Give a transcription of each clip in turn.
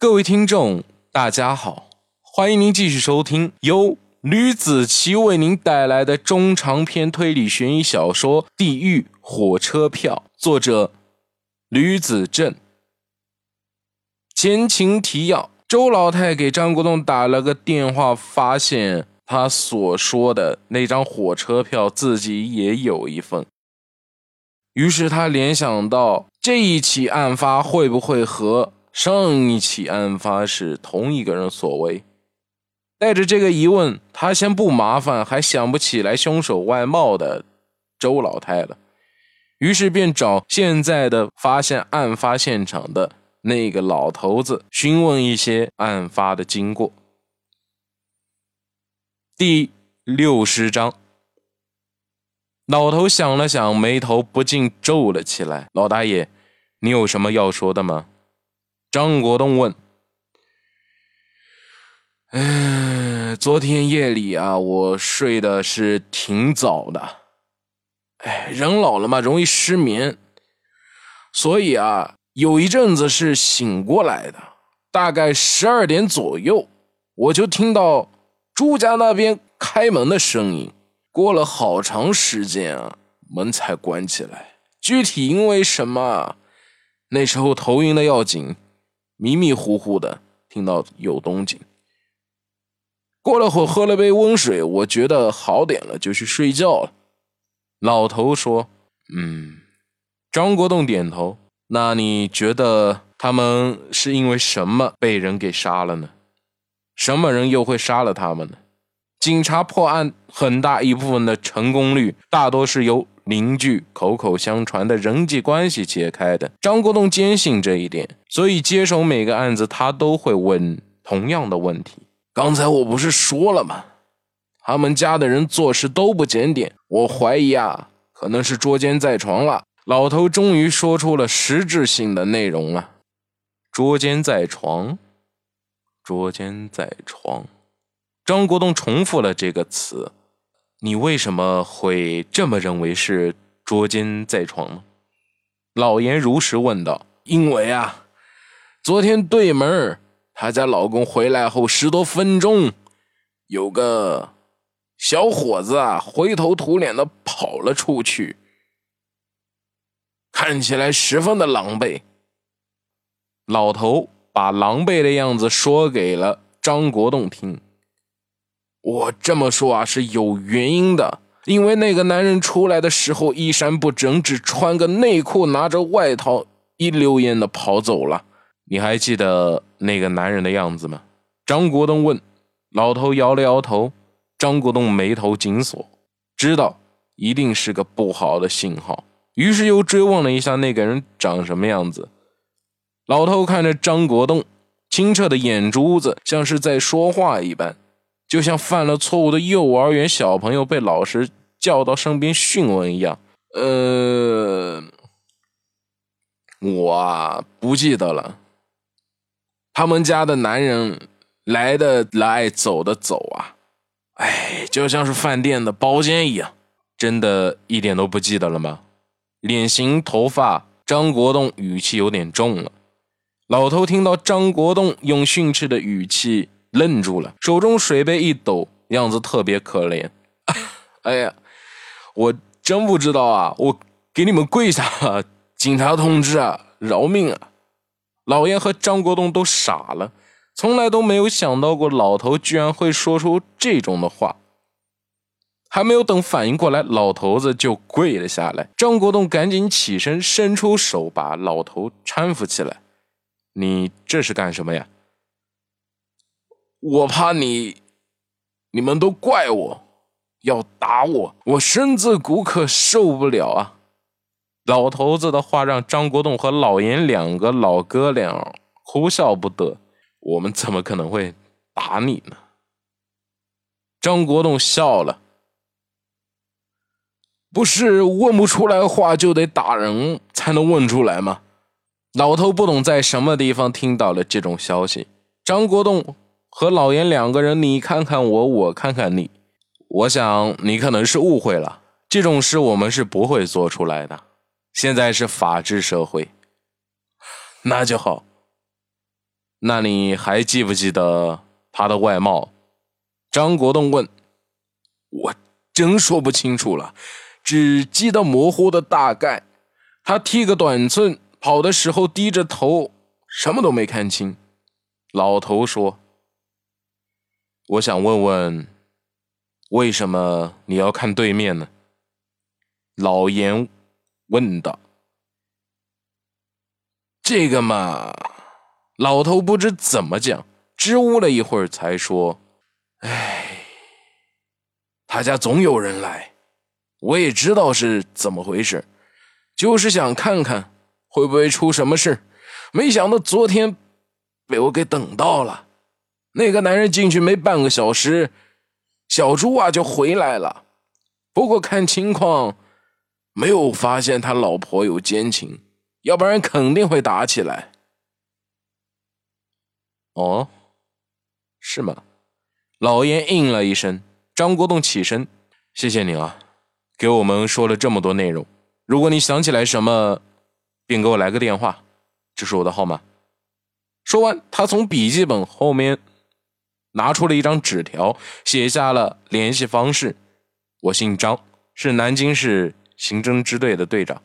各位听众，大家好，欢迎您继续收听由吕子奇为您带来的中长篇推理悬疑小说《地狱火车票》，作者吕子正。前情提要：周老太给张国栋打了个电话，发现他所说的那张火车票自己也有一份，于是他联想到这一起案发会不会和上一起案发是同一个人所为。带着这个疑问，他先不麻烦还想不起来凶手外貌的周老太了，于是便找现在的发现案发现场的那个老头子询问一些案发的经过。第六十章，老头想了想，眉头不禁皱了起来。老大爷，你有什么要说的吗？张国栋问。嗯，昨天夜里啊，我睡的是挺早的。哎，人老了嘛，容易失眠，所以啊，有一阵子是醒过来的。大概十二点左右，我就听到朱家那边开门的声音。过了好长时间啊，门才关起来。具体因为什么？那时候头晕的要紧，迷迷糊糊的听到有动静。过了会喝了杯温水，我觉得好点了，就去睡觉了。老头说：“嗯。”张国栋点头。那你觉得他们是因为什么被人给杀了呢？什么人又会杀了他们呢？警察破案很大一部分的成功率，大多是由邻居口口相传的人际关系揭开的。张国栋坚信这一点，所以接手每个案子，他都会问同样的问题。刚才我不是说了吗？他们家的人做事都不检点，我怀疑啊，可能是捉奸在床了。老头终于说出了实质性的内容了：捉奸在床，捉奸在床。张国栋重复了这个词。你为什么会这么认为是捉奸在床呢？老严如实问道。因为啊，昨天对门她家老公回来后十多分钟，有个小伙子啊，灰头土脸的跑了出去，看起来十分的狼狈。老头把狼狈的样子说给了张国栋听。我这么说啊是有原因的，因为那个男人出来的时候衣衫不整，只穿个内裤，拿着外套，一溜烟的跑走了。你还记得那个男人的样子吗？张国栋问。老头摇了摇头。张国栋眉头紧锁，知道一定是个不好的信号，于是又追问了一下那个人长什么样子。老头看着张国栋，清澈的眼珠子像是在说话一般，就像犯了错误的幼儿园小朋友被老师叫到身边询问一样。呃，我，不记得了。他们家的男人来的来，走的走啊，哎，就像是饭店的包间一样，真的一点都不记得了吗？脸型、头发，张国栋语气有点重了。老头听到张国栋用训斥的语气，愣住了，手中水杯一抖，样子特别可怜。哎呀，我真不知道啊，我给你们跪下了，警察同志啊，饶命啊！老严和张国栋都傻了，从来都没有想到过老头居然会说出这种的话。还没有等反应过来，老头子就跪了下来。张国栋赶紧起身，伸出手把老头搀扶起来。“你这是干什么呀？”“我怕你，你们都怪我，要打我，我身子骨可受不了啊。”老头子的话让张国栋和老严两个老哥俩哭笑不得。我们怎么可能会打你呢？张国栋笑了。不是问不出来话就得打人才能问出来吗？老头不懂在什么地方听到了这种消息。张国栋和老严两个人，你看看我，我看看你。我想你可能是误会了，这种事我们是不会做出来的。现在是法治社会，那就好。那你还记不记得他的外貌？张国栋问。我真说不清楚了，只记得模糊的大概。他剃个短寸，跑的时候低着头，什么都没看清。老头说：“我想问问，为什么你要看对面呢？”老严问道：“这个嘛，老头不知怎么讲，支吾了一会儿，才说：‘哎，他家总有人来，我也知道是怎么回事，就是想看看会不会出什么事。没想到昨天被我给等到了。那个男人进去没半个小时，小猪啊就回来了。不过看情况……’”没有发现他老婆有奸情，要不然肯定会打起来。哦，是吗？老严应了一声。张国栋起身，谢谢你啊，给我们说了这么多内容。如果你想起来什么，便给我来个电话，这是我的号码。说完，他从笔记本后面拿出了一张纸条，写下了联系方式。我姓张，是南京市。刑侦支队的队长，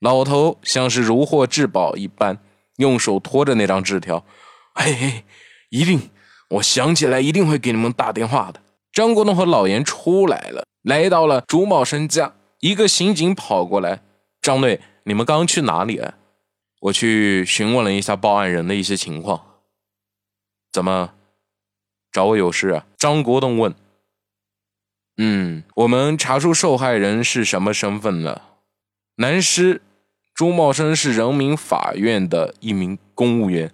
老头像是如获至宝一般，用手托着那张纸条。嘿嘿，一定，我想起来一定会给你们打电话的。张国栋和老严出来了，来到了朱茂生家。一个刑警跑过来：“张队，你们刚去哪里了？”我去询问了一下报案人的一些情况。怎么，找我有事啊？张国栋问。嗯，我们查出受害人是什么身份了？男尸朱茂生是人民法院的一名公务员，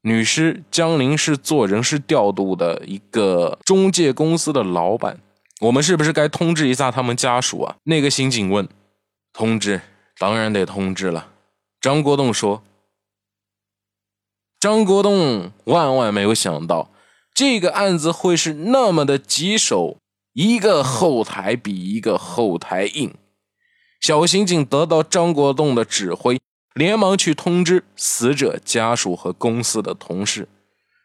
女尸江林是做人事调度的一个中介公司的老板。我们是不是该通知一下他们家属啊？那个刑警问。通知，当然得通知了。张国栋说。张国栋万万没有想到，这个案子会是那么的棘手。一个后台比一个后台硬，小刑警得到张国栋的指挥，连忙去通知死者家属和公司的同事。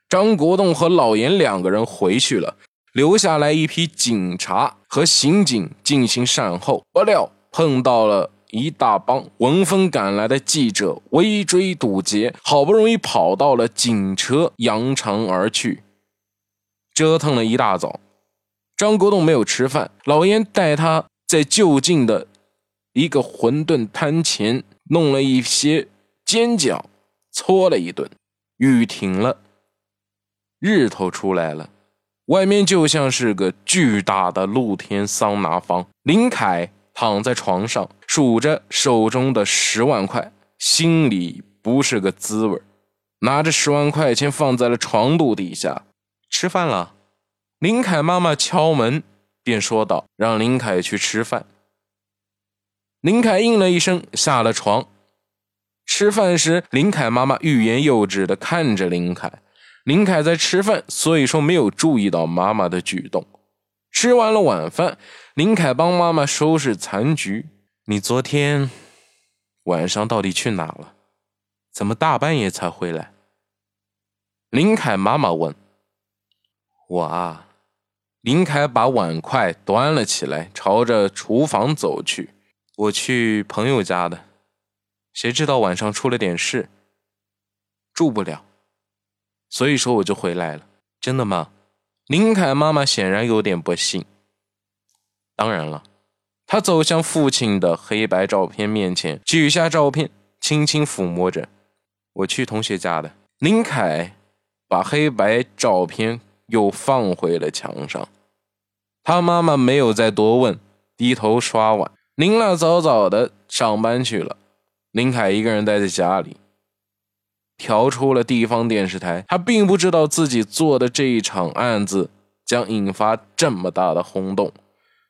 张国栋和老严两个人回去了，留下来一批警察和刑警进行善后。不料碰到了一大帮闻风赶来的记者，围追堵截，好不容易跑到了警车，扬长而去，折腾了一大早。张国栋没有吃饭，老严带他在就近的一个馄饨摊前弄了一些煎饺，搓了一顿。雨停了，日头出来了，外面就像是个巨大的露天桑拿房。林凯躺在床上，数着手中的十万块，心里不是个滋味拿着十万块钱放在了床肚底下，吃饭了。林凯妈妈敲门，便说道：“让林凯去吃饭。”林凯应了一声，下了床。吃饭时，林凯妈妈欲言又止的看着林凯。林凯在吃饭，所以说没有注意到妈妈的举动。吃完了晚饭，林凯帮妈妈收拾残局。你昨天晚上到底去哪了？怎么大半夜才回来？林凯妈妈问。我啊。林凯把碗筷端了起来，朝着厨房走去。我去朋友家的，谁知道晚上出了点事，住不了，所以说我就回来了。真的吗？林凯妈妈显然有点不信。当然了，他走向父亲的黑白照片面前，取下照片，轻轻抚摸着。我去同学家的。林凯把黑白照片。又放回了墙上，他妈妈没有再多问，低头刷碗。林娜早早的上班去了，林凯一个人待在家里，调出了地方电视台。他并不知道自己做的这一场案子将引发这么大的轰动。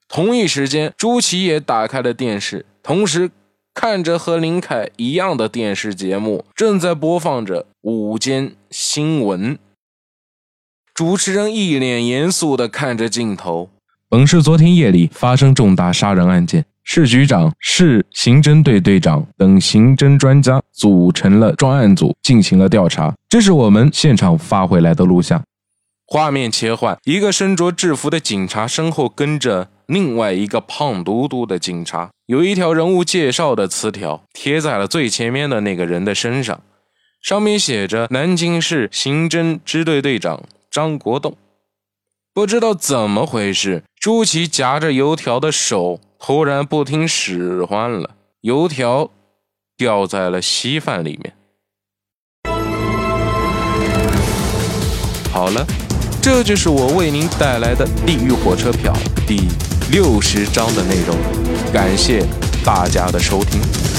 同一时间，朱琪也打开了电视，同时看着和林凯一样的电视节目，正在播放着午间新闻。主持人一脸严肃地看着镜头。本市昨天夜里发生重大杀人案件，市局长、市刑侦队队长等刑侦专家组成了专案组，进行了调查。这是我们现场发回来的录像。画面切换，一个身着制服的警察身后跟着另外一个胖嘟嘟的警察，有一条人物介绍的词条贴在了最前面的那个人的身上，上面写着“南京市刑侦支队队长张国栋”。不知道怎么回事，朱祁夹着油条的手突然不听使唤了，油条掉在了稀饭里面。好了。这就是我为您带来的《地狱火车票》第六十章的内容，感谢大家的收听。